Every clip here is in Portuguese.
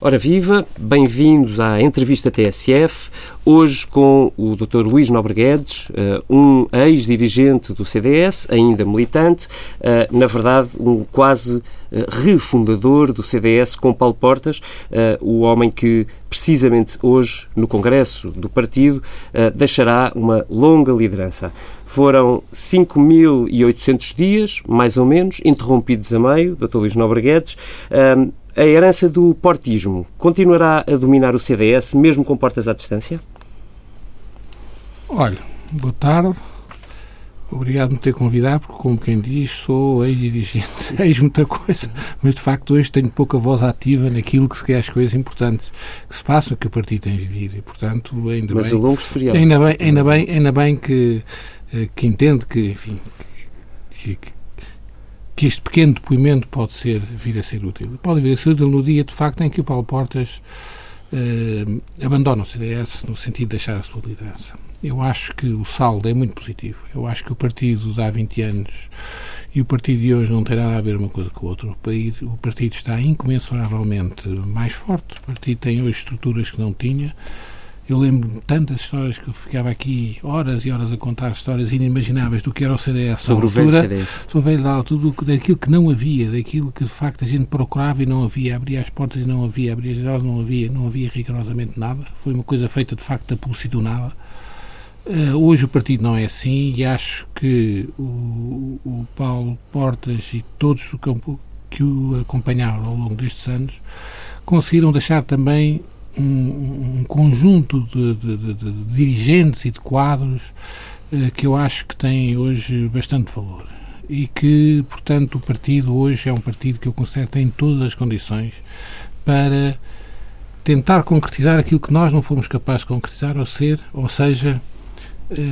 Ora viva, bem-vindos à entrevista TSF, hoje com o Dr. Luís Nobre Guedes, eh, um ex-dirigente do CDS, ainda militante, eh, na verdade um quase eh, refundador do CDS com Paulo Portas, o homem que precisamente hoje no Congresso do partido deixará uma longa liderança. Foram 5.800 dias, mais ou menos, interrompidos a meio, Dr. Luís Nobre Guedes, a herança do portismo continuará a dominar o CDS, mesmo com portas à distância? Olha, boa tarde. Obrigado por me ter convidado, porque, como quem diz, sou ex-dirigente, ex muita coisa, mas de facto hoje tenho pouca voz ativa naquilo que se quer as coisas importantes que se passam, que o partido tem vivido, e portanto, ainda mas bem. historial. Ainda bem, ainda bem, ainda bem que, eh, que entende que, enfim, que, que, que este pequeno depoimento pode ser, vir a ser útil. Pode vir a ser útil no dia, de facto, em que o Paulo Portas eh, abandona o CDS no sentido de deixar a sua liderança. Eu acho que o saldo é muito positivo. Eu acho que o partido de há 20 anos e o partido de hoje não tem nada a ver uma coisa com o outro. O o partido está incomensuravelmente mais forte. O partido tem hoje estruturas que não tinha. Eu lembro tantas histórias que eu ficava aqui horas e horas a contar histórias inimagináveis do que era o CDS sobre o velho CDS. Sobre o velho da altura, daquilo que não havia, daquilo que de facto a gente procurava e não havia, abria as portas e não havia, abria as janelas não havia, não havia rigorosamente nada. Foi uma coisa feita de facto da publicidade do nada. Uh, hoje o partido não é assim e acho que o, o Paulo Portas e todos o campo que o acompanharam ao longo destes anos conseguiram deixar também um, um conjunto de, de, de, de, dirigentes e de quadros eh, que eu acho que têm hoje bastante valor. E que, portanto, o partido hoje é um partido que eu considero tem todas as condições para tentar concretizar aquilo que nós não fomos capazes de concretizar, ou ser, ou seja,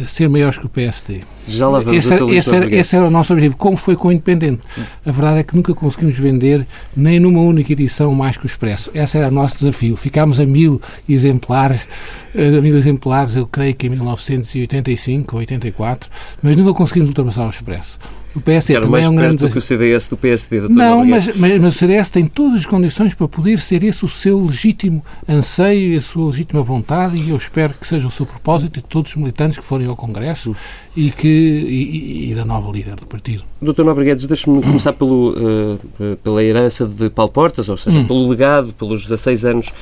ser maiores que o PSD. Já lá vamos esse, era, esse, era, esse era o nosso objetivo, como foi com o Independente. A verdade é que nunca conseguimos vender nem numa única edição mais que o Expresso. Esse era o nosso desafio. Ficámos a mil exemplares, a mil exemplares, eu creio que em 1985 ou 84, mas nunca conseguimos ultrapassar o Expresso. O PSD Era também é um grande. Do que o CDS do PSD. Não, mas, mas, mas, o CDS tem todas as condições para poder ser esse o seu legítimo anseio, a sua legítima vontade, e eu espero que seja o seu propósito de todos os militantes que forem ao Congresso e, que, e, e da nova líder do partido. Doutor Nobre Guedes, deixe-me começar pelo, uh, pela herança de Paulo Portas, ou seja, hum. pelo legado, pelos 16 anos.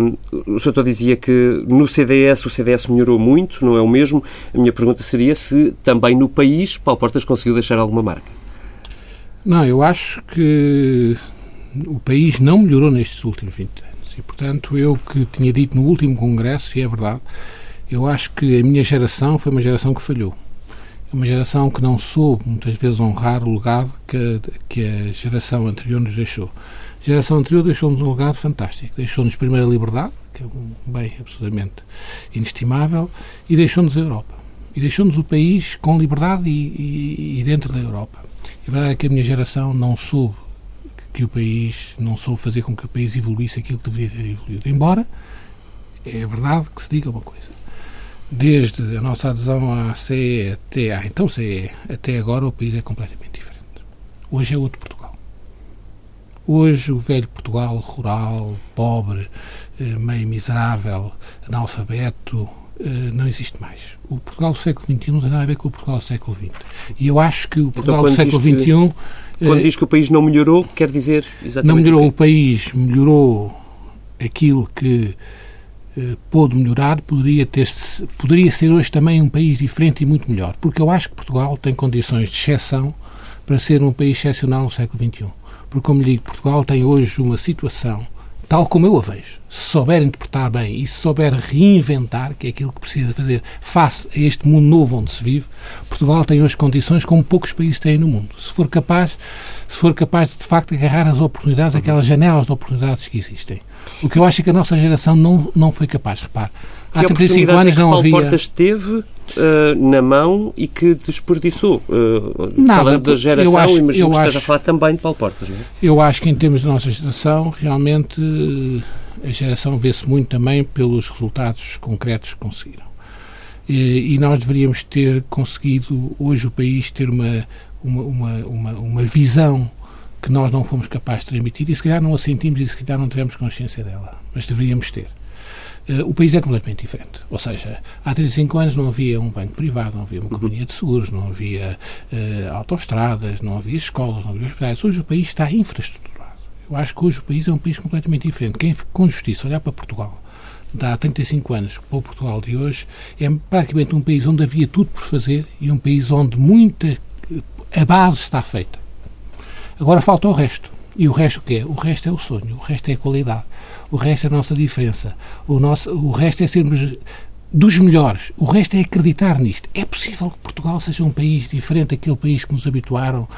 Um, o senhor dizia que no CDS o CDS melhorou muito, não é o mesmo. A minha pergunta seria se também no país Paulo Portas conseguiu deixar alguma marca. Não, eu acho que o país não melhorou nestes últimos 20 anos. E, portanto, eu que tinha dito no último congresso, e é verdade, eu acho que a minha geração foi uma geração que falhou. É uma geração que não soube, muitas vezes, honrar o legado que, que a geração anterior nos deixou. A geração anterior deixou-nos um legado fantástico. Deixou-nos, primeiro, a liberdade, que é um bem absolutamente inestimável, e deixou-nos a Europa. E deixou-nos o país com liberdade e, e, e dentro da Europa. A verdade é que a minha geração não soube que o país, não soube fazer com que o país evoluísse aquilo que deveria ter evoluído. Embora, é verdade que se diga uma coisa desde a nossa adesão à CE até à então CE até agora, o país é completamente diferente. Hoje é outro Portugal. Hoje o velho Portugal rural, pobre, eh, meio miserável, analfabeto, não existe mais. O Portugal do século XXI não tem nada a ver com o Portugal do século XX. E eu acho que o então, Portugal então, do século XXI... Que, quando diz que o país não melhorou, quer dizer exatamente Não melhorou o, o país, melhorou aquilo que eh, pôde melhorar, poderia, ter, poderia ser hoje também um país diferente e muito melhor. Porque eu acho que Portugal tem condições de exceção para ser um país excepcional no século XXI. Porque, como lhe digo, Portugal tem hoje uma situação tal como eu a vejo, se souber interpretar bem e se souber reinventar, que é aquilo que precisa fazer face a este mundo novo onde se vive, Portugal tem hoje condições como poucos países têm no mundo. Se for capaz, se for capaz de, de facto agarrar as oportunidades, aquelas janelas de oportunidades que existem. O que eu acho é que a nossa geração não, não foi capaz, repare. Há 35 anos é que não Paulo havia. Portas teve uh, na mão e que desperdiçou. Uh, Nada, falando da geração, acho, imagino que esteja a falar também de Paulo Portas. Não é? Eu acho que, em termos da nossa geração, realmente a geração vê-se muito também pelos resultados concretos que conseguiram. E, e, nós deveríamos ter conseguido, hoje, o país ter uma, uma, uma, uma, uma visão que nós não fomos capazes de transmitir e se calhar não a sentimos e se calhar não tivemos consciência dela, mas deveríamos ter. Uh, o país é completamente diferente. Ou seja, há 35 anos não havia um banco privado, não havia uma companhia de seguros, não havia uh, autoestradas, não havia escolas, não havia hospitais. Hoje o país está infraestruturado. Eu acho que hoje o país é um país completamente diferente. Quem, com justiça, olhar para Portugal de há 35 anos para o Portugal de hoje é praticamente um país onde havia tudo por fazer e um país onde muita a base está feita. Agora falta o resto. E o resto o quê? O resto é o sonho, o resto é a qualidade, o resto é a nossa diferença, o, nosso, o resto é sermos dos melhores, o resto é acreditar nisto. É possível que Portugal seja um país diferente daquele país que nos habituaram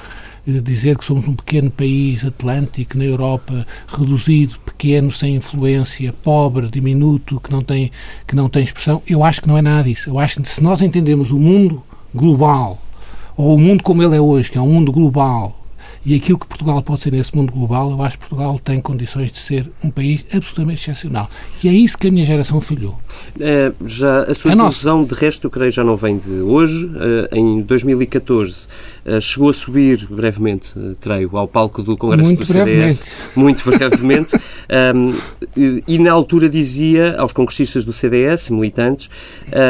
a eh, dizer que somos um pequeno país atlântico na Europa, reduzido, pequeno, sem influência, pobre, diminuto, que não tem, que não tem expressão. Eu acho que não é nada disso. Eu acho que se nós entendemos o mundo global, ou o mundo como ele é hoje, que é um mundo global, e aquilo que Portugal pode ser nesse mundo global, eu acho que Portugal tem condições de ser um país absolutamente excepcional. E é isso que a minha geração falhou. É, já, a sua a decisão, de resto, eu creio, já não vem de hoje. Uh, em 2014, uh, chegou a subir brevemente, uh, creio, ao palco do Congresso Muito do brevemente. CDS. Muito brevemente. um, e, na altura dizia aos congressistas do CDS, militantes,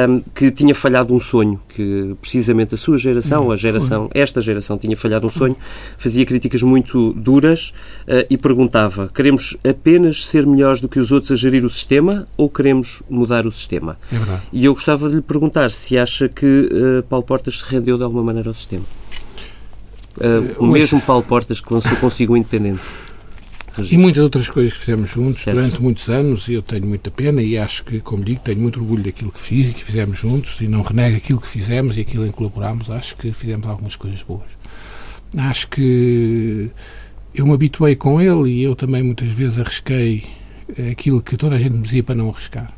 um, que tinha falhado um sonho, que precisamente a sua geração, a geração, esta geração, tinha falhado um sonho, fazia críticas muito duras uh, e perguntava: queremos apenas ser melhores do que os outros a gerir o sistema ou queremos mudar o sistema? É verdade. E eu gostava de lhe perguntar se acha que uh, Paulo Portas se rendeu de alguma maneira ao sistema. Uh, o mesmo Paulo Portas que lançou consigo o Independente. E muitas outras coisas que fizemos juntos certo. durante muitos anos, e eu tenho muita pena e acho que, como digo, tenho muito orgulho daquilo que fiz e que fizemos juntos e não renego aquilo que fizemos e aquilo em que colaborámos, acho que fizemos algumas coisas boas. Acho que eu me habituei com ele e eu também muitas vezes arrisquei aquilo que toda a gente me dizia para não arriscar.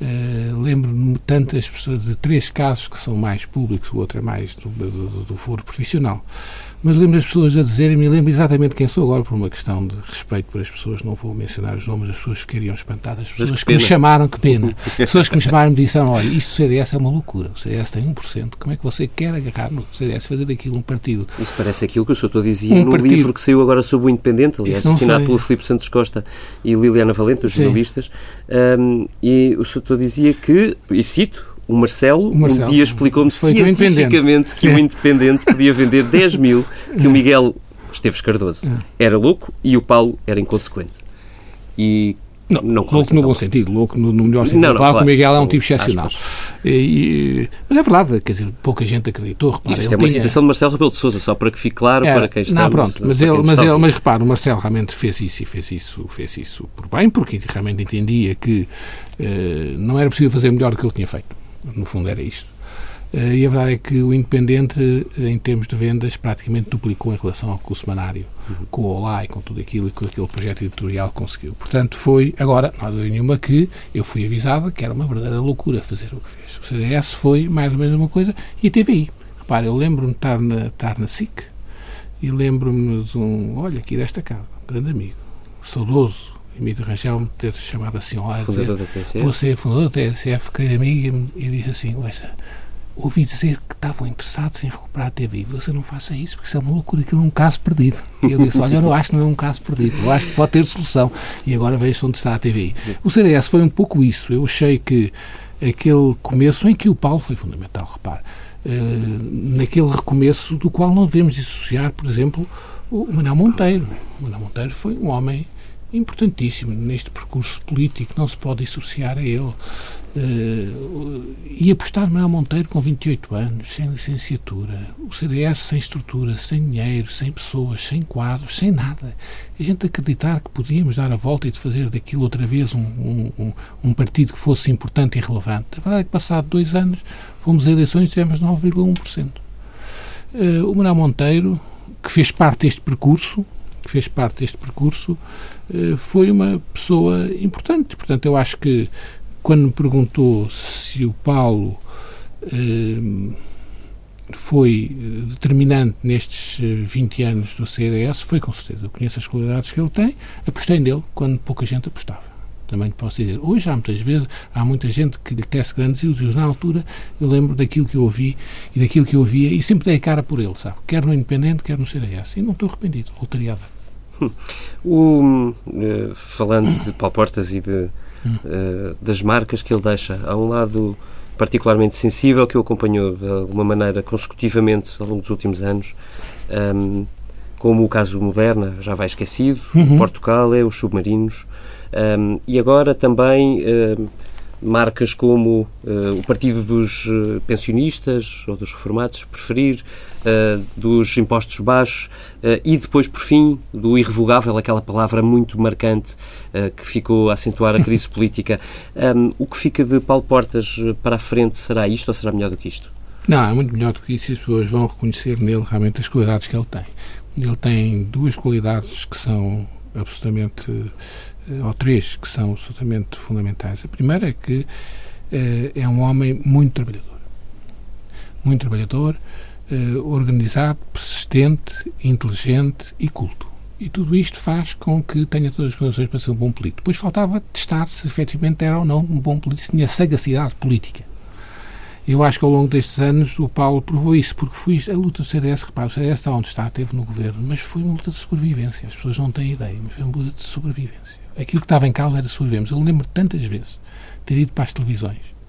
Uh, Lembro-me tantas pessoas de três casos que são mais públicos, o outro é mais do, do, do foro profissional mas lembro as pessoas a dizerem-me, lembro exatamente quem sou agora, por uma questão de respeito para as pessoas, não vou mencionar os nomes, as pessoas ficariam espantadas, as pessoas que, que me chamaram, que pena, as pessoas que me chamaram me disseram, olha, isto do CDS é uma loucura, o CDS tem 1%, como é que você quer agarrar no CDS, fazer daquilo um partido? Isso parece aquilo que o Soutor dizia um no partido. livro que saiu agora sobre o Independente, aliás, assinado pelo Filipe Santos Costa e Liliana Valente, os jornalistas, um, e o Soutor dizia que, e cito, o Marcelo, o Marcelo um dia explicou-me cientificamente que o Independente podia vender 10 mil, que o Miguel Esteves Cardoso é. era louco e o Paulo era inconsequente. E não, não louco no bom sentido, louco no, no melhor sentido. Não, não, claro, claro, o Miguel é um tipo excepcional. E, e, mas é verdade, quer dizer, pouca gente acreditou. Repara, Isto é uma tinha... citação de Marcelo Rebelo de Sousa, só para que fique claro para quem está... Não, pronto, mas, ele, mas, ele, mas repara, o Marcelo realmente fez isso e fez isso, fez isso por bem, porque realmente entendia que uh, não era possível fazer melhor do que ele tinha feito. No fundo era isto. Uh, e a verdade é que o Independente, em termos de vendas, praticamente duplicou em relação ao com o semanário, uhum. com o Olá e com tudo aquilo e com aquele projeto editorial conseguiu. Portanto, foi, agora, não há dúvida nenhuma que eu fui avisado que era uma verdadeira loucura fazer o que fez. O CDS foi mais ou menos uma coisa e a TVI. Repare, eu lembro-me de estar na, estar na SIC e lembro-me de um, olha, aqui desta casa, um grande amigo, saudoso, Emílio Rangel me ter chamado assim ao lado dizer, você é fundador da TSF, querido amigo, e disse assim, ouça, ouvi dizer que estavam interessados em recuperar a TV. Você não faça isso, porque isso é uma loucura, aquilo é um caso perdido. E eu disse, olha, eu não acho que não é um caso perdido, eu acho que pode ter solução. E agora vejo onde está a TV. O CDS foi um pouco isso. Eu achei que aquele começo em que o Paulo foi fundamental, repare, uh, naquele recomeço do qual não devemos dissociar, por exemplo, o Manuel Monteiro. O Manuel Monteiro foi um homem importantíssimo neste percurso político, não se pode dissociar a ele. Uh, e apostar Manuel Monteiro com 28 anos, sem licenciatura, o CDS sem estrutura, sem dinheiro, sem pessoas, sem quadros, sem nada. A gente acreditar que podíamos dar a volta e de fazer daquilo outra vez um, um, um partido que fosse importante e relevante. A verdade é que, passado dois anos, fomos a eleições e tivemos 9,1%. Uh, o Manuel Monteiro, que fez parte deste percurso, que fez parte deste percurso, uh, foi uma pessoa importante. Portanto, eu acho que quando me perguntou se o Paulo eh, foi determinante nestes 20 eh, anos do CDS, foi com certeza. Eu conheço as qualidades que ele tem, apostei nele quando pouca gente apostava. também posso dizer. Hoje há muitas vezes, há muita gente que lhe tece grandes ilusões. Na altura, eu lembro daquilo que eu ouvi e daquilo que eu ouvia e sempre dei a cara por ele, sabe? Quer no Independente, quer no CDS. E não estou arrependido, voltaria a dar. O, uh, falando de Paulo Portas e de, uh, das marcas que ele deixa, há um lado particularmente sensível que o acompanhou de alguma maneira consecutivamente ao longo dos últimos anos, um, como o caso Moderna, já vai esquecido, uhum. Portugal é os submarinos, um, e agora também um, marcas como uh, o Partido dos uh, Pensionistas ou dos Reformados, se preferir, uh, dos impostos baixos e depois, por fim, do irrevogável, aquela palavra muito marcante que ficou a acentuar a crise política. Um, o que fica de Paulo Portas para a frente será isto ou será melhor do que isto? Não, é muito melhor do que isso e as pessoas vão reconhecer nele realmente as qualidades que ele tem. Ele tem duas qualidades que são absolutamente eh, ou três que são absolutamente fundamentais. A primeira é que eh, é um homem muito trabalhador. Muito trabalhador, eh, organizado, persistente, inteligente e culto. E tudo isto faz com que tenha todas as condições para ser um bom político. Depois faltava testar se efetivamente era ou não um bom político, se tinha sagacidade política. Eu acho que ao longo destes anos o Paulo provou isso, porque foi a luta do CDS, repara, o CDS está onde está, teve no governo, mas foi uma luta de sobrevivência. As pessoas não têm ideia, mas foi uma luta de sobrevivência. Aquilo que estava em causa era sobrevivência. Eu lembro tantas vezes ter ido para as televisões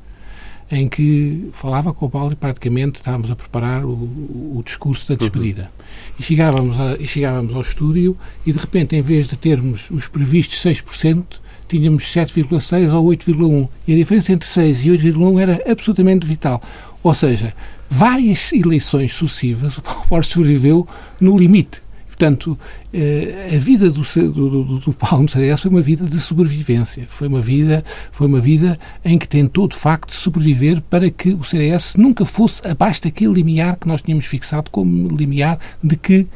em que falava com o Paulo e praticamente estávamos a preparar o, o discurso da despedida. Uhum. E, chegávamos a, e chegávamos ao estúdio e, de repente, em vez de termos os previstos 6%, tínhamos 7,6 ou 8,1. E a diferença entre 6 e 8,1 era absolutamente vital. Ou seja, várias eleições sucessivas o Paulo sobreviveu no limite. Portanto, eh, a vida do, do, do, do Paulo foi uma vida de sobrevivência. Foi uma vida, foi uma vida em que tentou, de facto, sobreviver para que o CDS nunca fosse abaixo daquele limiar que nós tínhamos fixado como limiar de que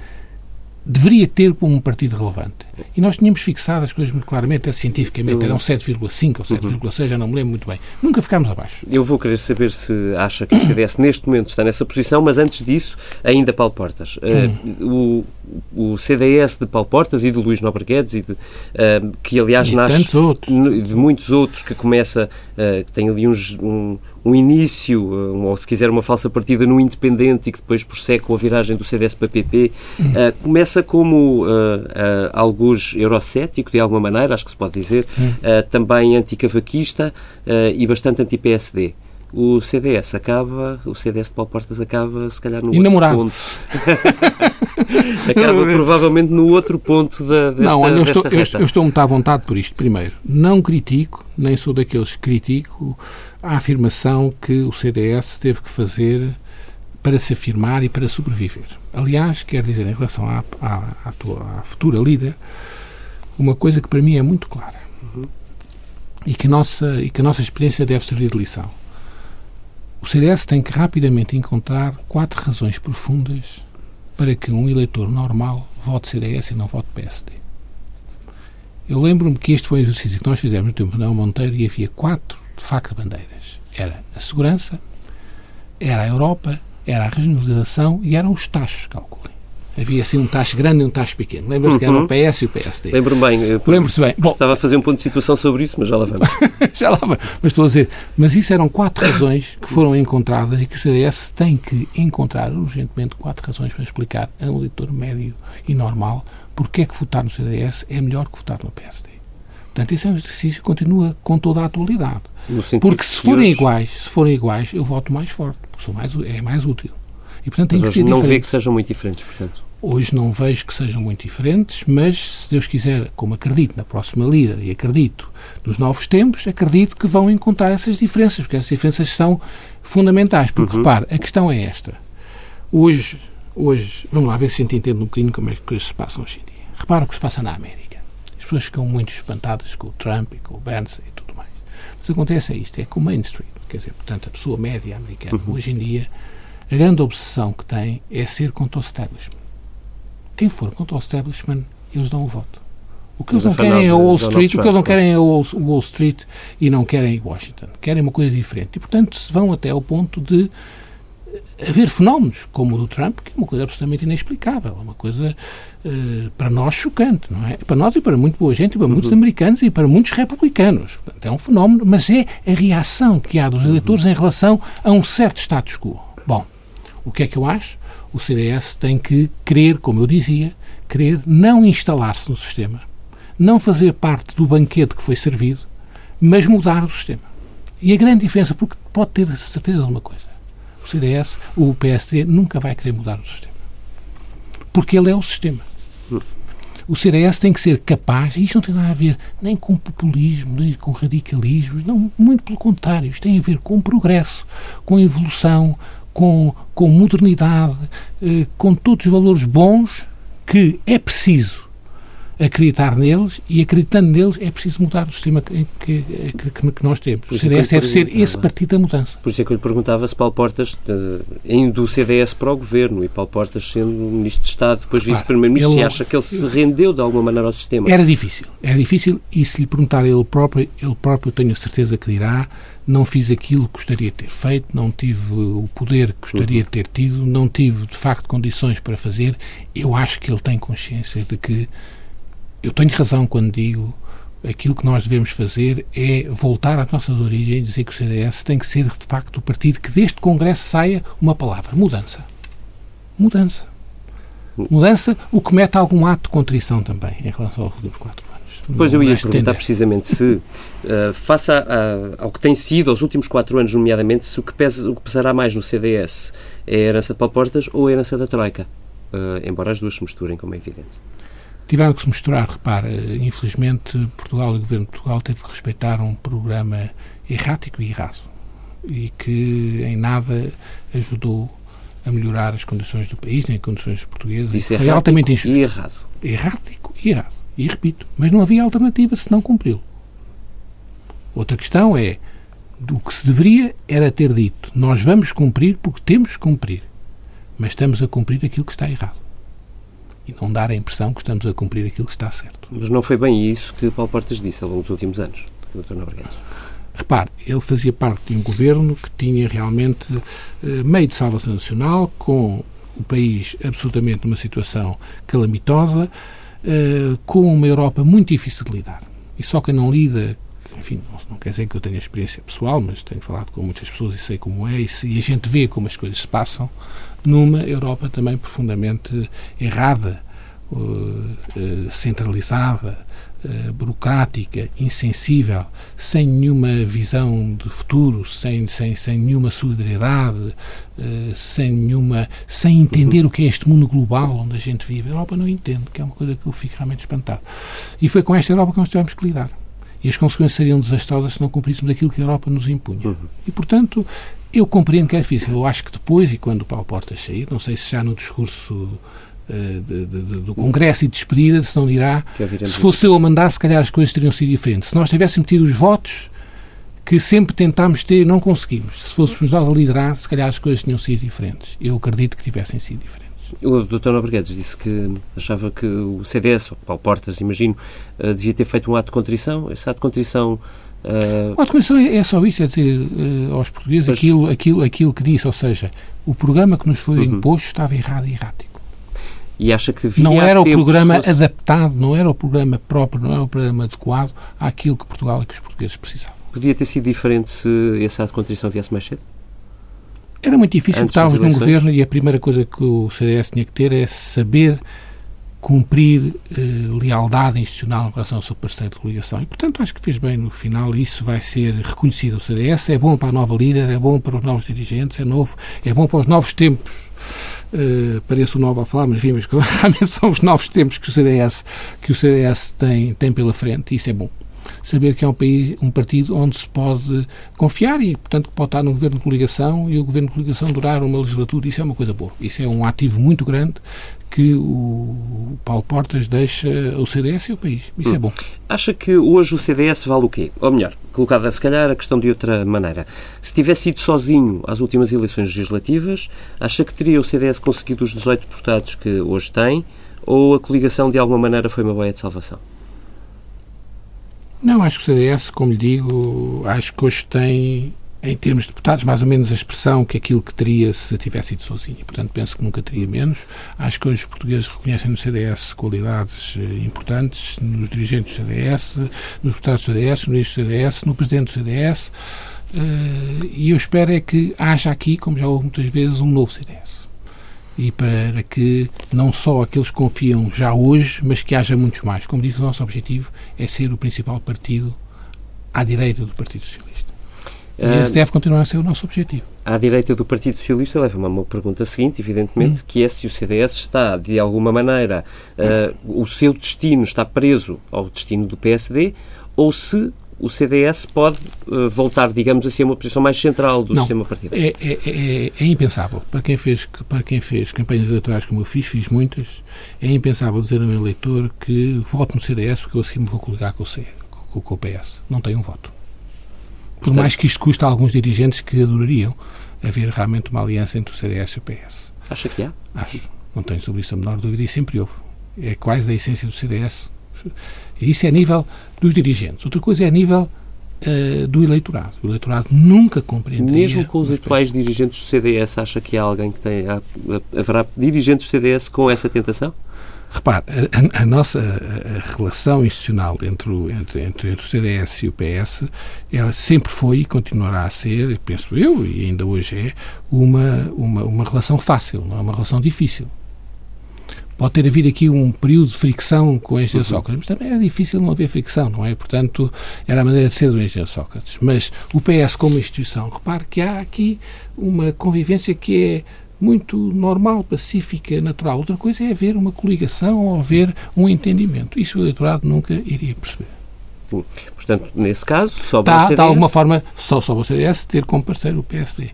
deveria ter como um partido relevante. E nós tínhamos fixado as coisas muito claramente, cientificamente, eram 7,5 ou 7,6, uhum. já não me lembro muito bem. Nunca ficámos abaixo. Eu vou querer saber se acha que o CDS neste momento está nessa posição, mas antes disso, ainda Paulo Portas. Uh, o, o CDS de Paulo Portas e do Luís Nobre Guedes, e de, uh, que aliás e nasce de muitos outros, que começa, uh, que tem ali uns, um, um início, um, ou se quiser uma falsa partida no Independente e que depois prossegue com a viragem do CDS para PP, uhum. começa como uh, uh, alguns eurocético, de alguma maneira, acho que se pode dizer, uhum. também anticavaquista e bastante anti-PSD o CDS acaba, o CDS de Paulo Portas acaba, se calhar, no outro ponto. acaba provavelmente no outro ponto da, desta, Não, olha, eu estou, eu, eu estou muito à vontade por isto. Primeiro, não critico, nem sou daqueles que critico a afirmação que o CDS teve que fazer para se afirmar e para sobreviver. Aliás, quero dizer, em relação à, à, à, tua, à futura líder, uma coisa que para mim é muito clara uhum. e, que a nossa, e que a nossa experiência deve servir de lição o CDS tem que rapidamente encontrar quatro razões profundas para que um eleitor normal vote CDS e não vote PSD. Eu lembro-me que este foi um exercício que nós fizemos no tempo Manuel Monteiro e havia quatro, de facto, bandeiras. Era a segurança, era a Europa, era a regionalização e eram os taxos, calculem. Havia assim um tacho grande e um tacho pequeno. Lembra-se uhum. que era o uhum. PS e o PSD. Lembro-me bem. Lembro-se bem. Bom, estava a fazer um ponto de situação sobre isso, mas já lá vamos. já lá vamos. Mas estou a dizer, mas isso eram quatro razões que foram encontradas e que o CDS tem que encontrar urgentemente quatro razões para explicar a um leitor médio e normal porque é que votar no CDS é melhor que votar no PSD. Portanto, esse é um exercício que continua com toda a atualidade. Porque se forem hoje... iguais, se forem iguais, eu voto mais forte, porque sou mais, é mais útil. E, portanto, tem mas que hoje não diferente. vê que sejam muito diferentes, portanto. Hoje não vejo que sejam muito diferentes, mas se Deus quiser, como acredito na próxima líder e acredito nos novos tempos, acredito que vão encontrar essas diferenças, porque essas diferenças são fundamentais. Porque, uhum. repare, a questão é esta. Hoje, hoje, vamos lá ver se a gente entende um bocadinho como é que as coisas se passam hoje em dia. Repara o que se passa na América. As pessoas ficam muito espantadas com o Trump e com o Berns e tudo mais. Mas acontece é isto, é com o Main Street, quer dizer, portanto, a pessoa média americana, uhum. hoje em dia, a grande obsessão que tem é ser contra o establishment quem for contra o establishment, eles dão o voto. O que eles não querem é Wall Street, o que eles não querem é Wall Street e não querem Washington. Querem uma coisa diferente. E, portanto, se vão até ao ponto de haver fenómenos como o do Trump, que é uma coisa absolutamente inexplicável, uma coisa uh, para nós chocante, não é? Para nós e para muito boa gente, e para muitos uhum. americanos e para muitos republicanos. Portanto, é um fenómeno, mas é a reação que há dos uhum. eleitores em relação a um certo status quo. Bom, o que é que eu acho? O CDS tem que querer, como eu dizia, querer não instalar-se no sistema, não fazer parte do banquete que foi servido, mas mudar o sistema. E a grande diferença, porque pode ter certeza de uma coisa, o CDS, o PSD, nunca vai querer mudar o sistema. Porque ele é o sistema. O CDS tem que ser capaz, e isto não tem nada a ver nem com populismo, nem com radicalismo, não, muito pelo contrário, isto tem a ver com progresso, com evolução, com, com modernidade, eh, com todos os valores bons que é preciso acreditar neles e acreditando neles é preciso mudar o sistema que, que, que, que nós temos. O CDS deve ser esse partido da mudança. Por isso é que eu lhe perguntava se Paulo Portas, indo do CDS para o Governo e Paulo Portas sendo Ministro de Estado, depois Vice-Primeiro-Ministro, se acha que ele se rendeu de alguma maneira ao sistema? Era difícil, era difícil e se lhe perguntar ele próprio, ele próprio tenho a certeza que dirá não fiz aquilo que gostaria de ter feito, não tive o poder que gostaria de ter tido, não tive de facto condições para fazer. Eu acho que ele tem consciência de que eu tenho razão quando digo aquilo que nós devemos fazer é voltar às nossas origens e dizer que o CDS tem que ser, de facto, o partido que deste Congresso saia uma palavra: mudança. Mudança. Mudança, o que mete algum ato de contrição também em relação aos últimos quatro anos. Pois eu ia perguntar precisamente se, uh, face a, a, ao que tem sido aos últimos quatro anos, nomeadamente, se o que, pesa, o que pesará mais no CDS é a herança de Paulo Portas ou a herança da Troika, uh, embora as duas se misturem, como é evidente tiveram que se misturar. Repara, infelizmente, Portugal e o Governo de Portugal teve que respeitar um programa errático e errado e que em nada ajudou a melhorar as condições do país, nem as condições dos portugueses. Isso foi altamente injusto. E errado. Errático e errado. E repito, mas não havia alternativa se não cumpri-lo. Outra questão é, o que se deveria era ter dito, nós vamos cumprir porque temos que cumprir, mas estamos a cumprir aquilo que está errado e não dar a impressão que estamos a cumprir aquilo que está certo. Mas não foi bem isso que Paulo Portas disse ao longo dos últimos anos, Dr. Nobrigues. Repare, ele fazia parte de um governo que tinha realmente eh, meio de salvação nacional, com o país absolutamente numa situação calamitosa, eh, com uma Europa muito difícil de lidar. E só quem não lida, enfim, não, não, quer dizer que eu tenha experiência pessoal, mas tenho falado com muitas pessoas e sei como é, e, se, e a gente vê como as coisas se passam, numa Europa também profundamente errada, uh, uh, centralizada, uh, burocrática, insensível, sem nenhuma visão de futuro, sem, sem, sem nenhuma solidariedade, sem nenhuma, sem entender o que é este mundo global onde a gente vive. A Europa não entende, que é uma coisa que eu fico realmente espantado. E foi com esta Europa que nós tivemos que lidar. E as consequências seriam desastrosas se não cumpríssemos aquilo que a Europa nos impunha. Uhum. E, portanto, eu compreendo que é difícil. Eu acho que depois, e quando o Paulo Portas sair, não sei se já no discurso uh, de, de, do Congresso e de despedida, se não dirá, se fosse eu a mandar, se calhar as coisas teriam sido diferentes. Se nós tivéssemos tido os votos que sempre tentámos ter, não conseguimos. Se fôssemos nós a liderar, se calhar as coisas tinham sido diferentes. Eu acredito que tivessem sido diferentes. O Dr. Nobreguedes disse que achava que o CDS, ou Paulo Portas, imagino, uh, devia ter feito um ato de contrição. Esse ato de contrição Uh, a Comissão é, é só isso, é dizer uh, aos portugueses mas... aquilo, aquilo, aquilo que disse, ou seja, o programa que nos foi uhum. imposto estava errado e errático. E acha que não era o programa fosse... adaptado, não era o programa próprio, não era o programa adequado àquilo que Portugal e que os portugueses precisavam. Podia ter sido diferente se esse ato de contrição viesse mais cedo? Era muito difícil, Antes estávamos num governo e a primeira coisa que o CDS tinha que ter é saber cumprir eh, lealdade institucional em relação ao seu parceiro de coligação. E, portanto, acho que fez bem no final e isso vai ser reconhecido. O CDS é bom para a nova líder, é bom para os novos dirigentes, é novo, é bom para os novos tempos. Uh, pareço novo a falar, mas, enfim, mas realmente são os novos tempos que o CDS, que o CDS tem, tem pela frente e isso é bom saber que é um país, um partido onde se pode confiar e, portanto, que pode estar num governo de coligação e o governo de coligação durar uma legislatura. Isso é uma coisa boa. Isso é um ativo muito grande que o Paulo Portas deixa o CDS e o país. Isso é hum. é bom. Acha que hoje o CDS vale o quê? Ou melhor, colocada se calhar a questão de outra maneira. Se tivesse ido sozinho às últimas eleições legislativas, acha que teria o CDS conseguido os 18 deputados que hoje tem? Ou a coligação de alguma maneira foi uma boia de salvação? Não, acho que o CDS, como lhe digo, acho que hoje tem em termos de deputados, mais ou menos a expressão que aquilo que teria se tivesse ido sozinho. Portanto, penso que nunca teria menos. Acho que hoje os portugueses reconhecem no CDS qualidades eh, importantes, nos dirigentes do CDS, nos deputados do CDS, no ministro do CDS, no presidente do CDS. Eh, e eu espero é que haja aqui, como já houve muitas vezes, um novo CDS. E para que não só aqueles que confiam já hoje, mas que haja muitos mais. Como digo, o nosso objetivo é ser o principal partido à direita do Partido Socialista. E esse deve continuar a ser o nosso objetivo. À direita do Partido Socialista leva-me a uma pergunta seguinte, evidentemente, hum. que é se o CDS está, de alguma maneira, uh, o seu destino está preso ao destino do PSD ou se o CDS pode uh, voltar, digamos assim, a uma posição mais central do Não, sistema partidário. É, é, é, é, impensável. Para quem, fez, para quem fez campanhas eleitorais como eu fiz, fiz muitas, é impensável dizer a um eleitor que vote no CDS porque eu assim me vou coligar com o, C, com, com o PS. Não tem um voto. Por Portanto, mais que isto custe a alguns dirigentes que adorariam haver realmente uma aliança entre o CDS e o PS. Acha que há? Acho. Não tenho sobre isso a menor dúvida e sempre houve. É quase da essência do CDS. Isso é a nível dos dirigentes. Outra coisa é a nível uh, do eleitorado. O eleitorado nunca compreenderia... Mesmo com os atuais dirigentes do CDS, acha que há alguém que tem... Há, haverá dirigentes do CDS com essa tentação? Repare, a, a nossa a, relação institucional entre o, entre, entre, entre, o CDS e o PS, ela sempre foi e continuará a ser, penso eu, e ainda hoje é, uma, uma, uma relação fácil, não é uma relação difícil. Pode ter havido aqui um período de fricção com o engenheiro uhum. Sócrates, mas também era difícil não haver fricção, não é? Portanto, era a maneira de ser do engenheiro Sócrates. Mas o PS como instituição, repare que há aqui uma convivência que é muito normal, pacífica, natural. Outra coisa é haver uma coligação ou haver um entendimento. Isso o eleitorado nunca iria perceber. Portanto, nesse caso, só tá, o CDS... De alguma forma, só só o CDS ter como parceiro o PSD.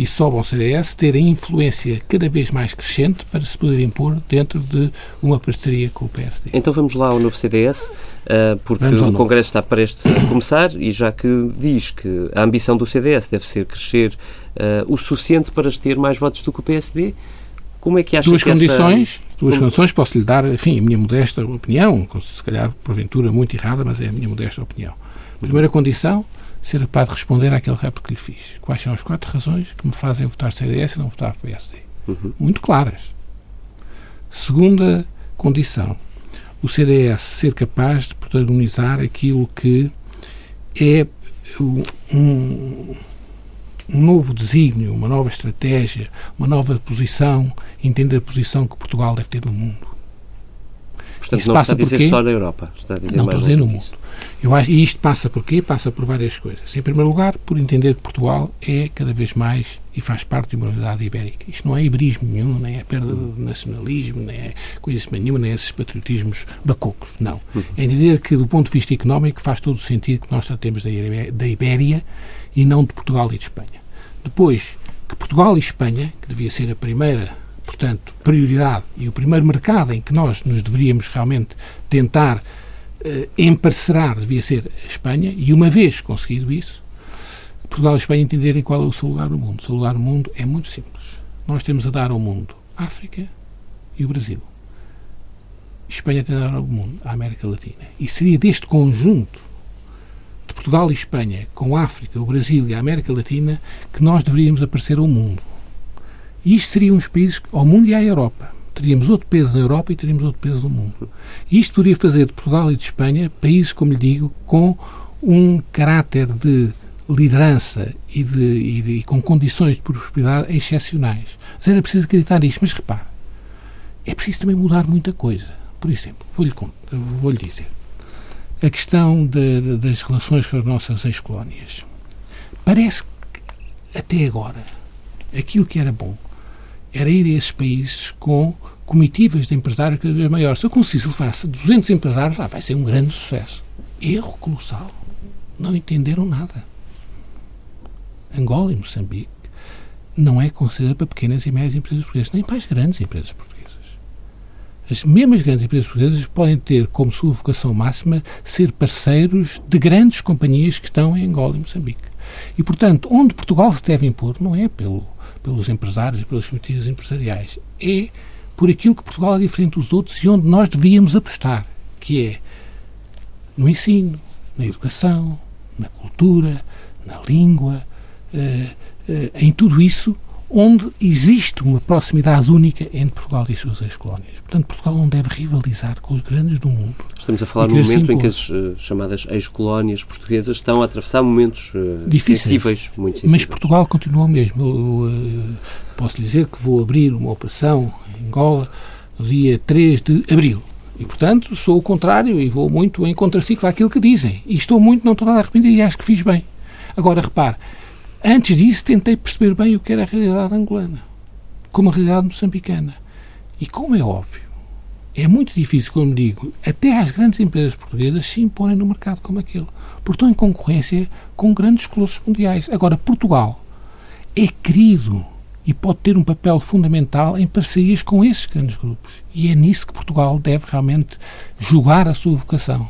E só o CDS ter a influência cada vez mais crescente para se poder impor dentro de uma parceria com o PSD. Então vamos lá ao novo CDS, eh, porque o Congresso está prestes a começar e já que diz que a ambição do CDS deve ser crescer uh, o suficiente para ter mais votos do que o PSD. Como é que acha duas que condições, essa... Duas Como... condições, posso lhe dar, enfim, a minha modesta opinião, se calhar porventura muito errada, mas é a minha modesta opinião. Primeira condição, ser capaz de responder àquele rap que lhe fiz. Quais são as quatro razões que me fazem votar CDS e não votar PSD? Uhum. Muito claras. Segunda condição, o CDS ser capaz de protagonizar aquilo que é um, um novo desígnio, uma nova estratégia, uma nova posição, entender a posição que Portugal deve ter no mundo. Portanto, Isso não passa está a dizer só na Europa, está a dizer não mais estou a dizer no mundo. Eu acho, e isto passa por quê? Passa por várias coisas. Em primeiro lugar, por entender que Portugal é cada vez mais e faz parte de uma unidade ibérica. Isto não é iberismo nenhum, nem é perda de nacionalismo, nem é coisa nenhuma, nem é esses patriotismos bacocos. Não. É entender que, do ponto de vista económico, faz todo o sentido que nós tratemos da Ibéria e não de Portugal e de Espanha. Depois, que Portugal e Espanha, que devia ser a primeira, portanto, prioridade e o primeiro mercado em que nós nos deveríamos realmente tentar eh, emparcerar, devia ser a Espanha, e uma vez conseguido isso, Portugal e Espanha entenderem qual é o seu lugar no mundo. O seu lugar no mundo é muito simples. Nós temos a dar ao mundo África e o Brasil. Espanha tem a dar ao mundo a América Latina. E seria deste conjunto de Portugal e Espanha, com a África, o Brasil e a América Latina, que nós deveríamos aparecer ao mundo. E isto seriam os países ao mundo e à Europa. Teríamos outro peso na Europa e teríamos outro peso no mundo. E isto poderia fazer de Portugal e de Espanha países, como lhe digo, com um caráter de liderança e, de, e, de, e com condições de prosperidade excepcionais. Mas era preciso acreditar nisto. Mas repare, é preciso também mudar muita coisa. Por exemplo, vou-lhe vou dizer a questão de, das relações com as nossas ex-colónias. Parece que, até agora, aquilo que era bom era ir a esses países com comitivas de empresários cada vez maiores. Se eu consigo levar 200 empresários, lá vai ser um grande sucesso. Erro colossal. Não entenderam nada. Angola e Moçambique não é considerado para pequenas e médias empresas portuguesas, nem para as grandes empresas portuguesas. As mesmas grandes empresas portuguesas podem ter como sua vocação máxima ser parceiros de grandes companhias que estão em Angola e Moçambique. E, portanto, onde Portugal se deve impor não é pelo, pelos empresários e pelos comitês empresariais, é por aquilo que Portugal é diferente dos outros e onde nós devíamos apostar, que é no ensino, na educação, na cultura, na língua, em tudo isso onde existe uma proximidade única entre Portugal e as suas ex-colónias. Portanto, Portugal não deve rivalizar com os grandes do mundo. Estamos a falar no momento em que as uh, chamadas ex-colónias portuguesas estão a atravessar momentos uh, Difíceis, sensíveis, muito sensíveis. Mas Portugal continua o mesmo. Eu, uh, posso dizer que vou abrir uma operação em Angola no dia 3 de abril. E, portanto, sou o contrário e vou muito em contraciclo àquilo que dizem. E estou muito, não estou nada arrependido e acho que fiz bem. Agora, repare, Antes disso, tentei perceber bem o que era a realidade angolana, como a realidade moçambicana. E como é óbvio, é muito difícil, como digo, até as grandes empresas portuguesas se imporem no mercado como aquele, porque estão em concorrência com grandes colossos mundiais. Agora, Portugal é querido e pode ter um papel fundamental em parcerias com esses grandes grupos. E é nisso que Portugal deve realmente jogar a sua vocação.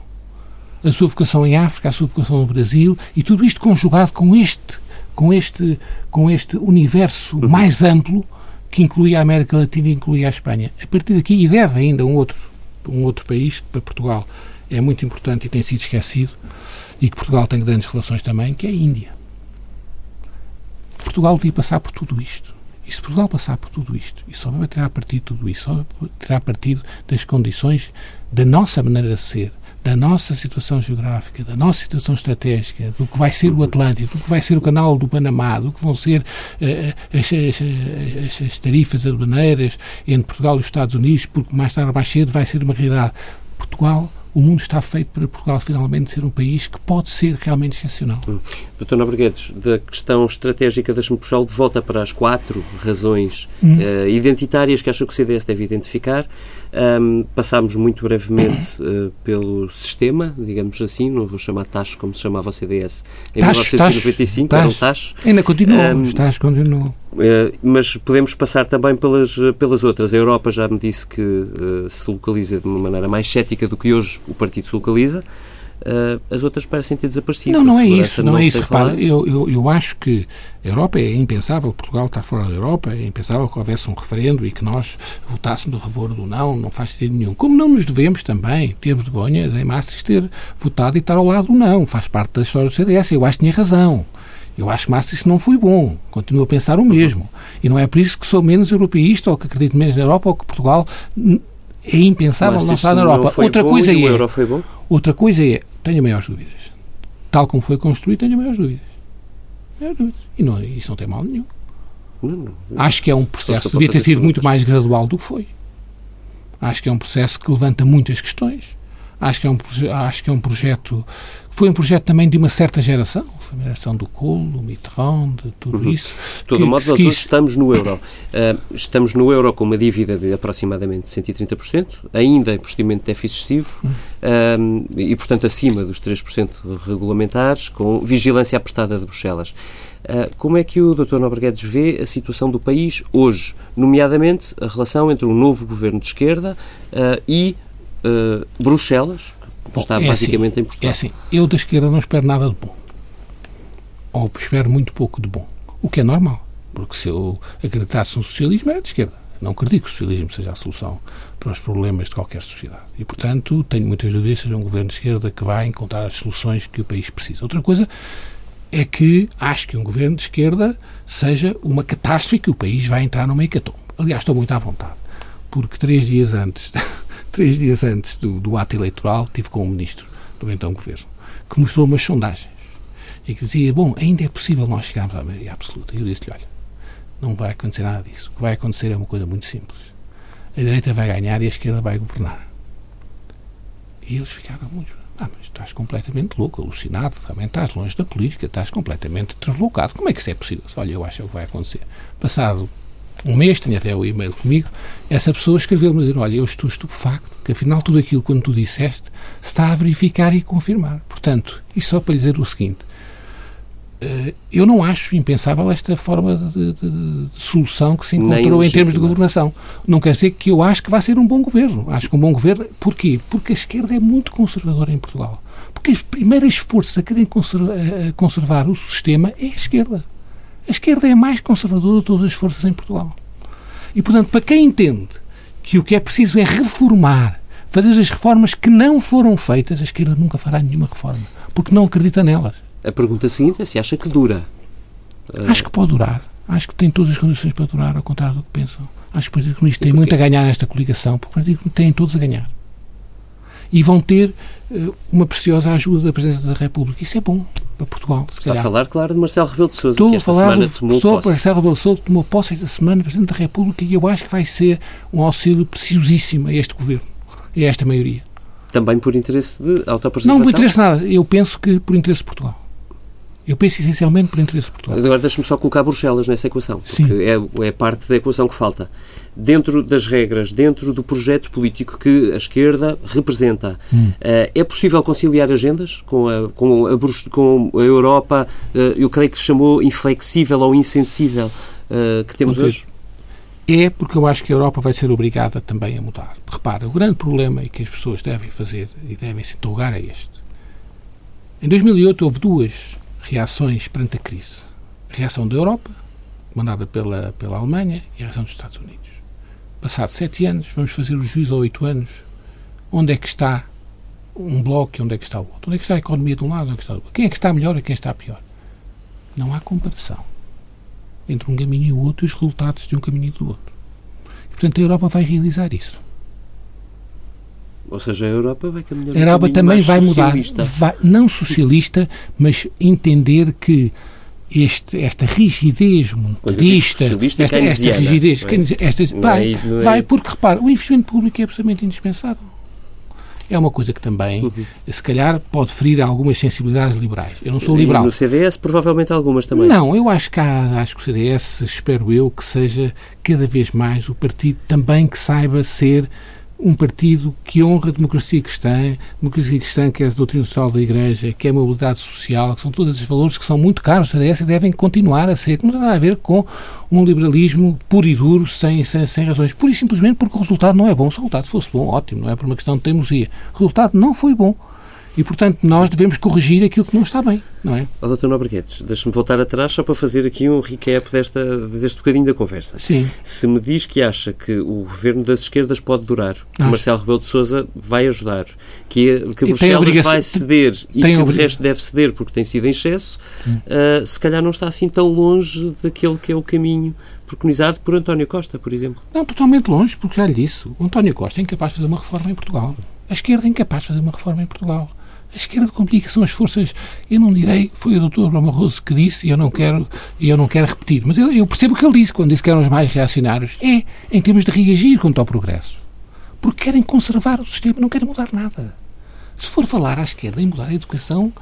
A sua vocação em África, a sua vocação no Brasil, e tudo isto conjugado com este com este, com este universo uhum. mais amplo que inclui a América Latina e inclui a Espanha. A partir daqui, e deve ainda um outro, um outro país, que para Portugal é muito importante e tem sido esquecido, e que Portugal tem grandes relações também, que é a Índia. Portugal devia passar por tudo isto. E se Portugal passar por tudo isto, e só vai tirar partido de tudo isso, só tirar partido das condições da nossa maneira de ser, da nossa situação geográfica, da nossa situação estratégica, do que vai ser o Atlântico, do que vai ser o canal do Panamá, do que vão ser uh, as, as, as, tarifas aduaneiras entre Portugal e os Estados Unidos, porque mais tarde ou mais cedo vai ser uma realidade. Portugal o mundo está feito para Portugal finalmente ser um país que pode ser realmente excepcional. Hum. Doutor Nobreguedes, da questão estratégica, deixe-me puxá-lo de volta para as quatro razões hum. uh, identitárias que acho que o CDS deve identificar. Um, passámos muito brevemente uh, pelo sistema, digamos assim, não vou chamar taxo como se chamava o CDS em tacho, 1995, tacho, era um tacho. Ainda continuou, um, os taxos continuam. Uh, mas podemos passar também pelas, pelas outras. A Europa já me disse que uh, se localiza de uma maneira mais cética do que hoje o partido se localiza. As outras parecem ter desaparecido. Não, não é isso, não, não é isso. Repara, eu, eu, eu acho que a Europa é impensável, Portugal está fora da Europa, é impensável que houvesse um referendo e que nós votássemos a favor do não, não faz sentido nenhum. Como não nos devemos também ter vergonha de Maastricht ter votado e estar ao lado do não, faz parte da história do CDS, eu acho que tinha razão. Eu acho que Maastricht não foi bom, continuo a pensar o mesmo. E não é por isso que sou menos europeísta ou que acredito menos na Europa ou que Portugal é impensável não estar na Europa. Outra coisa é, outra coisa é, tenho maiores dúvidas. Tal como foi construído, tenho maiores dúvidas. Maiores dúvidas. E não, isso não tem mal nenhum. Não, não, Acho que é um processo, devia ter sido muito mais gradual do que foi. Acho que é um processo que levanta muitas questões. Acho que é um, acho que é um projeto. Foi um projeto também de uma certa geração. Foi a geração do Kohl, do Mitterrand, de tudo uhum. isso. De todo que, modo, nós quis... hoje estamos no euro. Uh, estamos no euro com uma dívida de aproximadamente 130%, ainda em procedimento de déficit excessivo uhum. uh, e, portanto, acima dos 3% regulamentares, com vigilância apertada de Bruxelas. Uh, como é que o Dr. Nobreguedes vê a situação do país hoje, nomeadamente a relação entre um novo governo de esquerda e uh, Bruxelas, que bom, está é basicamente assim, em Portugal. É assim, eu da esquerda não espero nada de bom. Ou espero muito pouco de bom. O que é normal. Porque se eu acreditasse no socialismo, era de esquerda. Não acredito que o socialismo seja a solução para os problemas de qualquer sociedade. E, portanto, tenho muitas dúvidas se seja um governo de esquerda que vai encontrar as soluções que o país precisa. Outra coisa é que acho que um governo de esquerda seja uma catástrofe que o país vai entrar numa hecatombe. Aliás, estou muito à vontade, porque três dias antes três dias antes do, do ato eleitoral, tive com o ministro do então governo, que mostrou umas sondagens e que dizia: Bom, ainda é possível nós chegarmos à maioria absoluta. E eu disse-lhe: Olha, não vai acontecer nada disso. O que vai acontecer é uma coisa muito simples. A direita vai ganhar e a esquerda vai governar. E eles ficaram muito. Ah, mas estás completamente louco, alucinado, também estás longe da política, estás completamente deslocado. Como é que isso é possível? Olha, eu acho que é vai acontecer. Passado um mês, tenho até o e-mail comigo, essa pessoa escreveu-me dizer, olha, eu estou estupefacto, que afinal tudo aquilo quando tu disseste está a verificar e confirmar. Portanto, e só para lhe dizer o seguinte, eh, eu não acho impensável esta forma de, de, de solução que se encontrou em termos de governação. Não quer dizer que eu acho que vai ser um bom governo. Acho que um bom governo, porquê? Porque a esquerda é muito conservadora em Portugal. Porque as primeiras forças a querem conservar o sistema é a esquerda. A esquerda é a mais conservadora de todas as forças em Portugal. E, portanto, para quem entende que o que é preciso é reformar, fazer as reformas que não foram feitas, a esquerda nunca fará nenhuma reforma, porque não acredita nelas. A pergunta seguinte é se acha que dura. Acho que pode durar. Acho que tem todas as condições para durar, ao contrário do que pensam. Acho que o Partido Comunista tem muito a ganhar nesta coligação, porque o Partido Comunista tem todos a ganhar. E vão ter uh, uma preciosa ajuda da Presidência da República. Isso é bom para Portugal, se Está a falar, claro, de Marcelo Rebelo de Sousa, Estou que esta a falar semana tomou professor posse. Marcelo Rebelo de Sousa tomou posse esta semana, Presidente da República, e eu acho que vai ser um auxílio preciosíssimo a este governo, a esta maioria. Também por interesse de autopreservação. Não por interesse nada. Eu penso que por interesse de Portugal. Eu penso essencialmente por interesse Portugal. Agora deixe-me só colocar Bruxelas nessa equação, Sim. é, é parte da equação que falta. Dentro das regras, dentro do projeto político que a esquerda representa, Hum. eh, é possível conciliar agendas com a, com a, com a Europa, eh, eu creio que se chamou inflexível ou insensível, eh, que temos ver. hoje? É porque eu acho que a Europa vai ser obrigada também a mudar. Repara, o grande problema e que as pessoas devem fazer e devem se interrogar é este. Em 2008 houve duas reações perante a crise. A reação da Europa, mandada pela, pela Alemanha, e a reação dos Estados Unidos. Passados sete anos, vamos fazer o juízo a oito anos. Onde é que está um bloco e onde é que está o outro? Onde é que está a economia de um lado, onde é que está do outro? Quem é que está melhor e quem está pior? Não há comparação entre um caminho e o outro e os resultados de um caminho e do outro. E, portanto, a Europa vai realizar isso. Ou seja, a Europa vai caminhar A Europa um também vai mudar, vai- não socialista, mas entender que este, esta rigidez monetarista, esta, esta rigidez, é? esta- vai, é- é- vai, porque repara, o investimento público é absolutamente indispensável. É uma coisa que também, Uhum. se calhar, pode ferir algumas sensibilidades liberais. Eu não sou E liberal. no CDS, provavelmente algumas também. Não, eu acho que há, acho que o CDS, espero eu, que seja cada vez mais o partido também que saiba ser um partido que honra a democracia cristã, democracia cristã que é a doutrina social da Igreja, que é a mobilidade social, que são todos esses valores que são muito caros e devem continuar a ser, não tem nada a ver com um liberalismo puro e duro, sem, sem, sem razões. Pura e simplesmente porque o resultado não é bom. Se o resultado fosse bom, ótimo, não é por uma questão de teimosia. O resultado não foi bom. E, portanto, nós devemos corrigir aquilo que não está bem, não é? Ó, Dr. Nobreguetes, deixe-me voltar atrás só para fazer aqui um recap desta, deste bocadinho da conversa. Sim. Se me diz que acha que o governo das esquerdas pode durar, Acho. Marcelo Rebelo de Sousa vai ajudar, que, a- que Bruxelas vai ceder e que o resto deve ceder porque tem sido em excesso, ah, se calhar não está assim tão longe daquele que é o caminho preconizado por António Costa, por exemplo. Não, totalmente longe, porque já lhe disse, o António Costa é incapaz de fazer uma reforma em Portugal. A esquerda é incapaz de fazer uma reforma em Portugal. A esquerda complica são as forças, eu não direi, foi o Dr. Bruno Barroso que disse, e eu não quero, eu não quero repetir, mas eu, eu percebo o que ele disse, quando disse que eram os mais reacionários. É, em termos de reagir contra o progresso. Porque querem conservar o sistema, não querem mudar nada. Se for falar à esquerda em mudar a educação,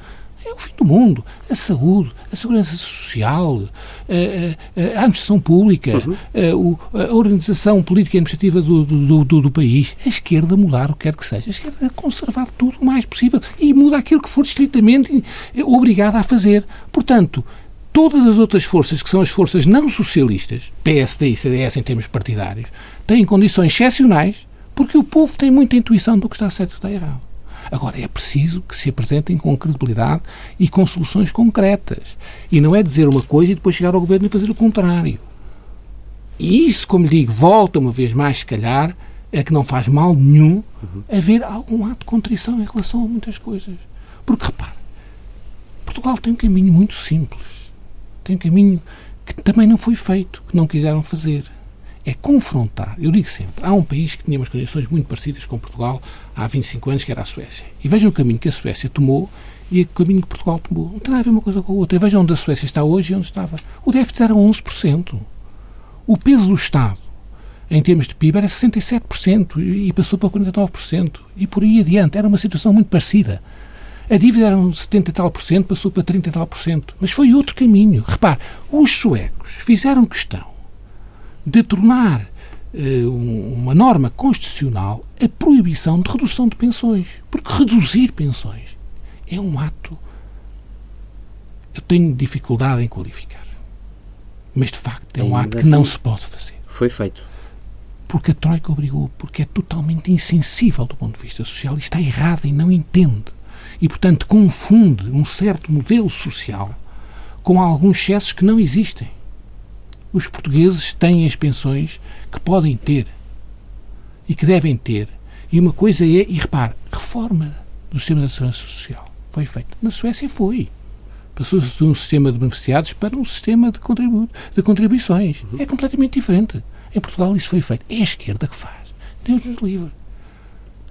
é o fim do mundo. A saúde, a segurança social, a, a- a administração pública, a, o- a organização política e administrativa do, do, do- do país. A esquerda mudar o que quer que seja. A esquerda é conservar tudo o mais possível e muda aquilo que for estritamente obrigada a fazer. Portanto, todas as outras forças, que são as forças não socialistas, PSD e CDS em termos partidários, têm condições excepcionais porque o povo tem muita intuição do que está certo e do que está errado. Agora, é preciso que se apresentem com credibilidade e com soluções concretas. E não é dizer uma coisa e depois chegar ao governo e fazer o contrário. E isso, como lhe digo, volta uma vez mais, se calhar, é que não faz mal nenhum haver algum ato de contrição em relação a muitas coisas. Porque, repare, Portugal tem um caminho muito simples. Tem um caminho que também não foi feito, que não quiseram fazer. É confrontar. Eu digo sempre, há um país que tinha umas condições muito parecidas com Portugal há 25 anos, que era a Suécia. E vejam o caminho que a Suécia tomou e o caminho que Portugal tomou. Não tem nada a ver uma coisa com a outra. E vejam onde a Suécia está hoje e onde estava. O déficit era 11%. O peso do Estado, em termos de PIB, era 67% e passou para 49%. E por aí adiante. Era uma situação muito parecida. A dívida era uns 70 e tal por cento, passou para 30 e tal por cento. Mas foi outro caminho. Repare, os suecos fizeram questão de tornar eh, um- uma norma constitucional a proibição de redução de pensões. Porque reduzir pensões é um ato. Eu tenho dificuldade em qualificar. Mas, de facto, é um Ainda ato que assim- não se pode fazer. Foi feito. Porque a Troika obrigou, porque é totalmente insensível do ponto de vista social e está errada e não entende. E, portanto, confunde um certo modelo social com alguns excessos que não existem. Os portugueses têm as pensões que podem ter e que devem ter. E uma coisa é, e repare, reforma do sistema da segurança social foi feita. Na Suécia foi. Passou-se de um sistema de beneficiados para um sistema de, contribu de contribuições. É completamente diferente. Em Portugal isso foi feito. É a esquerda que faz. Deus nos livre.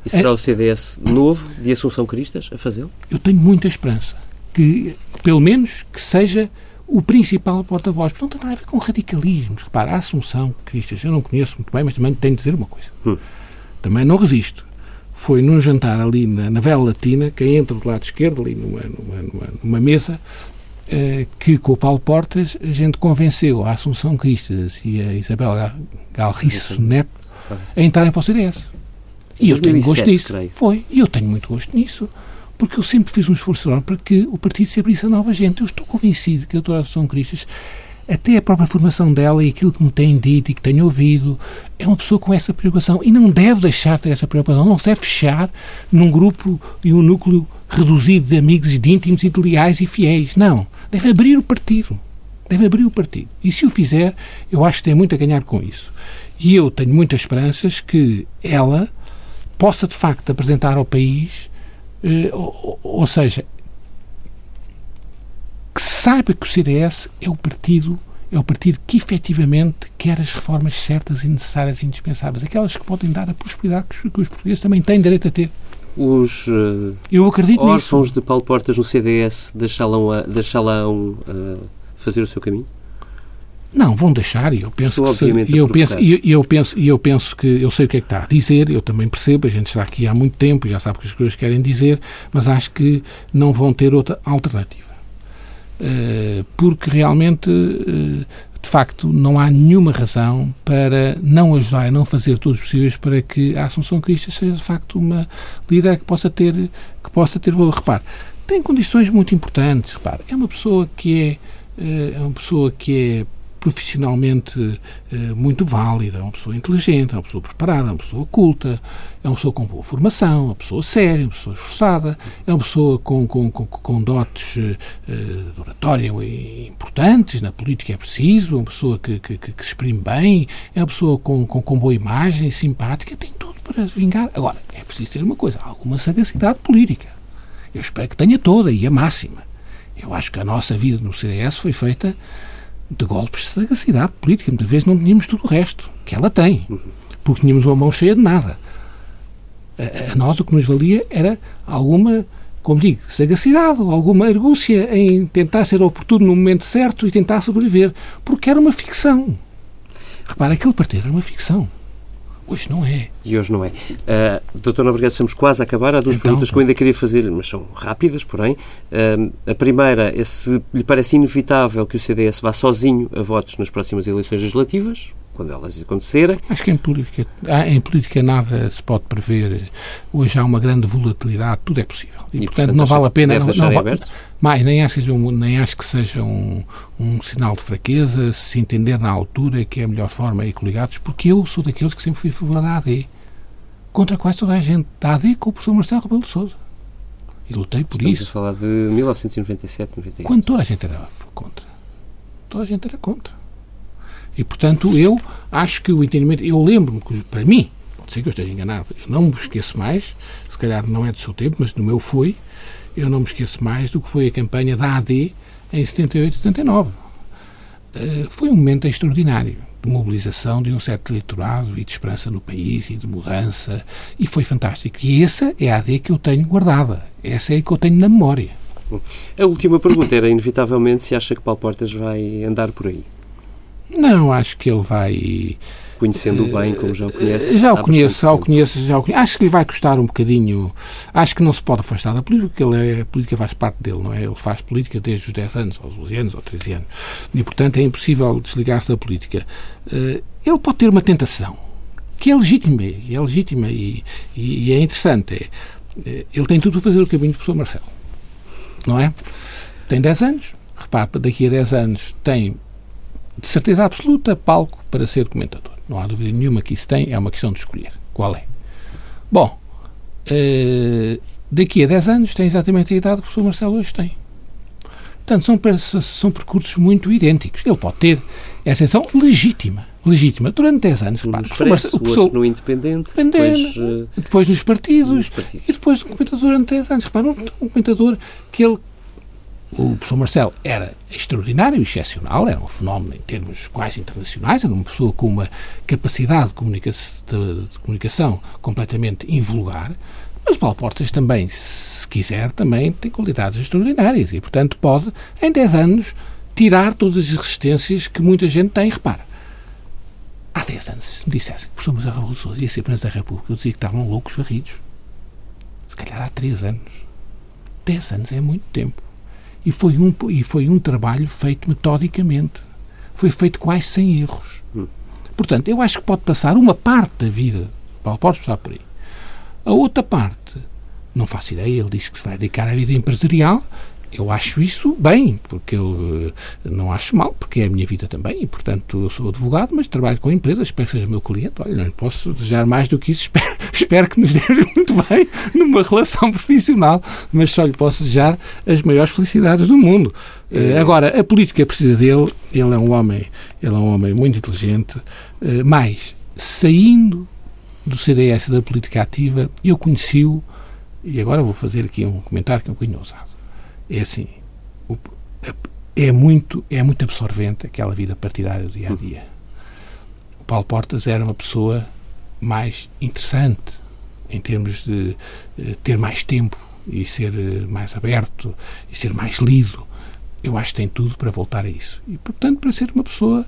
E será é... o CDS novo de Assunção Cristas a fazê-lo? Eu tenho muita esperança. Que, pelo menos, que seja o principal porta-voz. Não tem nada a ver com radicalismos. Repara, a Assunção Cristas, eu não conheço muito bem, mas também tenho de dizer uma coisa. Hum. Também não resisto. Foi num jantar ali na, na Vela Latina, quem entra do lado esquerdo, ali numa, numa, numa, numa mesa, eh, que com o Paulo Portas a gente convenceu a Assunção Cristas e a Isabel Galriço Neto a entrarem para o CDS. E eu tenho gosto nisso. Foi. E eu tenho muito gosto nisso porque eu sempre fiz um esforço enorme para que o partido se abrisse a nova gente. Eu estou convencido que a doutora Assunção Cristas, até a própria formação dela e aquilo que me tem dito e que tenho ouvido, é uma pessoa com essa preocupação e não deve deixar de ter essa preocupação, não se deve fechar num grupo e um núcleo reduzido de amigos, de íntimos e de leais e fiéis. Não. Deve abrir o partido. Deve abrir o partido. E se o fizer, eu acho que tem muito a ganhar com isso. E eu tenho muitas esperanças que ela possa, de facto, apresentar ao país ou, ou, seja, que saiba que o CDS é o partido é o partido que efetivamente quer as reformas certas e necessárias e indispensáveis, aquelas que podem dar a prosperidade que os, portugueses também têm direito a ter. Os uh, Eu acredito órfãos nisso. de Paulo Portas no CDS deixá-lão uh, fazer o seu caminho? Não, vão deixar e eu penso Estou que se, eu penso e eu, eu penso e eu penso que eu sei o que é que está a dizer, eu também percebo, a gente está aqui há muito tempo, já sabe o que as coisas querem dizer, mas acho que não vão ter outra alternativa. Uh, porque realmente uh, de facto, não há nenhuma razão para não ajudar e não fazer todos os possíveis para que a Assunção Cristo seja, de facto, uma líder que possa ter, que possa ter valor. Repare, tem condições muito importantes. Repare, é uma pessoa que é, eh, é uma pessoa que é profissionalmente eh, muito válida, é uma pessoa inteligente, é uma pessoa preparada, é uma pessoa culta, é uma pessoa com boa formação, é uma pessoa séria, é uma pessoa esforçada, é uma pessoa com, com, com, com dotes eh, de oratória importantes, na política é preciso, é uma pessoa que, que, que, se exprime bem, é uma pessoa com, com, com boa imagem, simpática, tem tudo para vingar. Agora, é preciso ter uma coisa, alguma sagacidade política. Eu espero que tenha toda e a máxima. Eu acho que a nossa vida no CDS foi feita de golpes de sagacidade política. Muitas vezes não tínhamos tudo o resto, que ela tem, porque tínhamos uma mão cheia de nada. A, a nós o que nos valia era alguma, como digo, sagacidade alguma argúcia em tentar ser oportuno no momento certo e tentar sobreviver, porque era uma ficção. Repara, aquele partido era uma ficção. Hoje não é. E hoje não é. Uh, Doutor Nobrega, estamos quase a acabar. Há duas então, perguntas que eu ainda queria fazer, mas são rápidas, porém. Uh, a primeira é se lhe parece inevitável que o CDS vá sozinho a votos nas próximas eleições legislativas quando elas acontecerem. Acho que em política, em política nada se pode prever. Hoje há uma grande volatilidade, tudo é possível. E, e portanto, portanto, não vale a pena. Não, não, mais, nem acho, nem acho que seja um, um sinal de fraqueza se entender na altura que é a melhor forma ir coligados, porque eu sou daqueles que sempre fui a favor da AD. Contra quase toda a gente. Da AD com o professor Marcelo Rebelo de Souza. E lutei por Estamos isso. a falar de 1997, 98. Quando toda a gente era contra. Toda a gente era contra. E, portanto, eu acho que o entendimento. Eu lembro-me que, para mim, pode ser que eu esteja enganado, eu não me esqueço mais, se calhar não é do seu tempo, mas no meu foi, eu não me esqueço mais do que foi a campanha da AD em 78 79. Uh, foi um momento extraordinário de mobilização de um certo eleitorado e de esperança no país e de mudança, e foi fantástico. E essa é a AD que eu tenho guardada, essa é a que eu tenho na memória. A última pergunta era, inevitavelmente, se acha que Paulo Portas vai andar por aí. Não, acho que ele vai. Conhecendo-o bem, como já o conhece? Já o conheço, já o conheço, já o conheço. Acho que lhe vai custar um bocadinho. Acho que não se pode afastar da política, porque ele é, a política faz parte dele, não é? Ele faz política desde os 10 anos, aos 12 anos, ou 13 anos. E, portanto, é impossível desligar-se da política. Eh, ele pode ter uma tentação, que é legítima, é legítima e, e, e é interessante. É, eh, ele tem tudo para fazer o caminho do professor Marcelo, não é? Tem 10 anos, repare, daqui a 10 anos tem de certeza absoluta, palco para ser comentador. Não há dúvida nenhuma que isso tem, é uma questão de escolher. Qual é? Bom, uh, daqui a 10 anos tem exatamente a idade que o professor Marcelo hoje tem. Portanto, são, são percursos muito idênticos. Ele pode ter essa ascensão legítima. Legítima. Durante 10 anos, repara, no expresso, o professor, no Independente, depois, uh, depois nos, partidos, nos, partidos, e depois um comentador durante 10 anos. Repara, um, um comentador que ele o professor Marcelo era extraordinário, excepcional, era um fenómeno em termos quase internacionais, era uma pessoa com uma capacidade de, comunica de comunicação completamente invulgar, mas Paulo Portas também, se quiser, também tem qualidades extraordinárias e, portanto, pode, em 10 anos, tirar todas as resistências que muita gente tem. Repara, há 10 anos, se me dissessem que o professor Marcelo Rebelo de Sousa ia ser Presidente da República, eu dizia que estavam loucos varridos. Se calhar há 3 anos. 10 anos é muito tempo. E foi um, e foi um trabalho feito metodicamente. Foi feito quase sem erros. Hum. Portanto, eu acho que pode passar uma parte da vida, pode passar por aí. A outra parte, não faço ideia, ele diz que se vai dedicar à vida empresarial, eu acho isso bem, porque eu eh, não acho mal, porque é a minha vida também, e portanto eu sou advogado, mas trabalho com empresas, espero que seja meu cliente. Olha, não posso desejar mais do que isso, espero, espero que nos dê muito bem numa relação profissional, mas só lhe posso desejar as maiores felicidades do mundo. É. Agora, a política precisa dele, ele é um homem, ele é um homem muito inteligente, eh, mas saindo do CDS da política ativa, eu conheci-o, e agora vou fazer aqui um comentário que é um bocadinho ousado é assim, é muito, é muito absorvente aquela vida partidária do dia a dia. O Paulo Portas era uma pessoa mais interessante em termos de uh, ter mais tempo e ser uh, mais aberto e ser mais lido. Eu acho que tem tudo para voltar a isso. E, portanto, para ser uma pessoa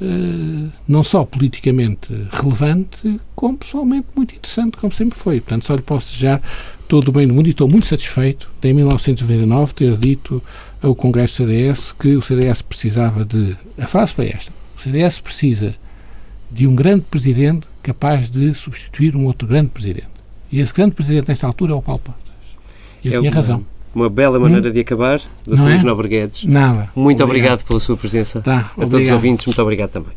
uh, não só politicamente relevante, como pessoalmente muito interessante, como sempre foi. Portanto, só lhe posso desejar todo o bem do mundo e estou muito satisfeito de, em 1999, ter dito ao Congresso do CDS que o CDS precisava de. A frase foi esta: o CDS precisa de um grande presidente capaz de substituir um outro grande presidente. E esse grande presidente, nesta altura, é o Paulo Portas. E eu é tinha uma, razão. Uma bela maneira hum? de acabar, Dr. Luís é? Nada. Muito obrigado. obrigado. pela sua presença. Tá, a obrigado. todos os ouvintes, muito obrigado também.